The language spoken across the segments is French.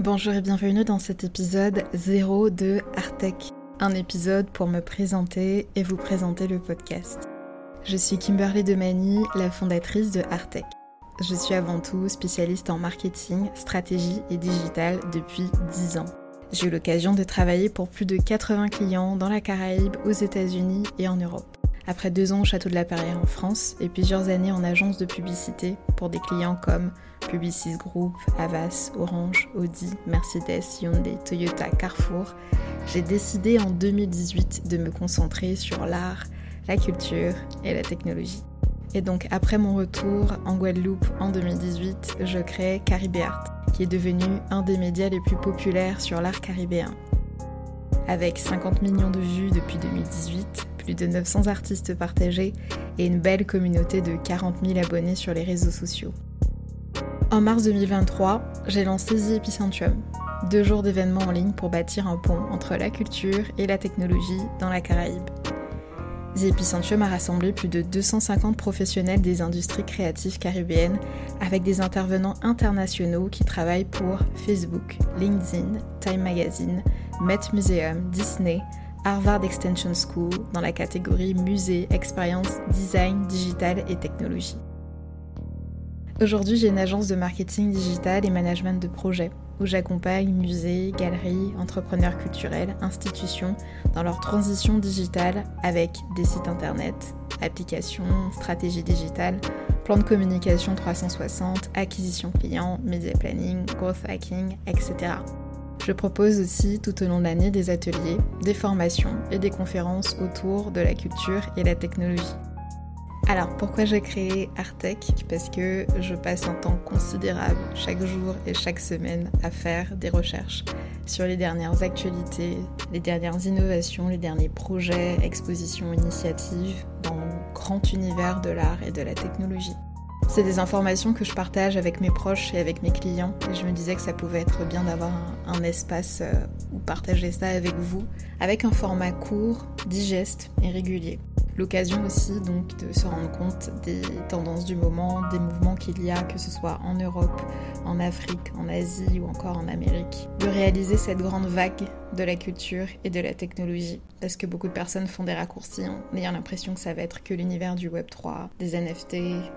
Bonjour et bienvenue dans cet épisode 0 de Artec, un épisode pour me présenter et vous présenter le podcast. Je suis Kimberly Demani, la fondatrice de Artec. Je suis avant tout spécialiste en marketing, stratégie et digital depuis 10 ans. J'ai eu l'occasion de travailler pour plus de 80 clients dans la Caraïbe, aux États-Unis et en Europe. Après deux ans au Château de la Perrière en France et plusieurs années en agence de publicité pour des clients comme Publicis Group, Avas, Orange, Audi, Mercedes, Hyundai, Toyota, Carrefour, j'ai décidé en 2018 de me concentrer sur l'art, la culture et la technologie. Et donc après mon retour en Guadeloupe en 2018, je crée Caribé Art, qui est devenu un des médias les plus populaires sur l'art caribéen. Avec 50 millions de vues depuis 2018, de 900 artistes partagés et une belle communauté de 40 000 abonnés sur les réseaux sociaux. En mars 2023, j'ai lancé The Epicentium, deux jours d'événements en ligne pour bâtir un pont entre la culture et la technologie dans la Caraïbe. The Epicentium a rassemblé plus de 250 professionnels des industries créatives caribéennes avec des intervenants internationaux qui travaillent pour Facebook, LinkedIn, Time Magazine, Met Museum, Disney, Harvard Extension School dans la catégorie Musée, Expérience, Design, Digital et Technologie. Aujourd'hui, j'ai une agence de marketing digital et management de projet où j'accompagne musées, galeries, entrepreneurs culturels, institutions dans leur transition digitale avec des sites internet, applications, stratégies digitales, plan de communication 360, acquisition client, media planning, growth hacking, etc. Je propose aussi tout au long de l'année des ateliers, des formations et des conférences autour de la culture et la technologie. Alors pourquoi j'ai créé Artec Parce que je passe un temps considérable chaque jour et chaque semaine à faire des recherches sur les dernières actualités, les dernières innovations, les derniers projets, expositions, initiatives dans le grand univers de l'art et de la technologie. C'est des informations que je partage avec mes proches et avec mes clients. Et je me disais que ça pouvait être bien d'avoir un, espace euh, où partager ça avec vous, avec un format court, digeste et régulier. L'occasion aussi donc de se rendre compte des tendances du moment, des mouvements qu'il y a, que ce soit en Europe, en Afrique, en Asie ou encore en Amérique. De réaliser cette grande vague de la culture et de la technologie. Parce que beaucoup de personnes font des raccourcis en ayant l'impression que ça va être que l'univers du Web 3, des NFT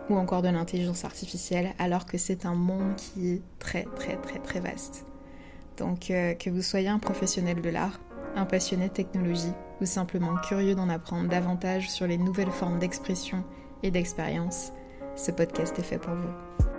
ou encore de l'intelligence artificielle, alors que c'est un monde qui est très très très très vaste. Donc euh, que vous soyez un professionnel de l'art, un passionné de technologie ou simplement curieux d'en apprendre davantage sur les nouvelles formes d'expression et d'expérience, ce podcast est fait pour vous.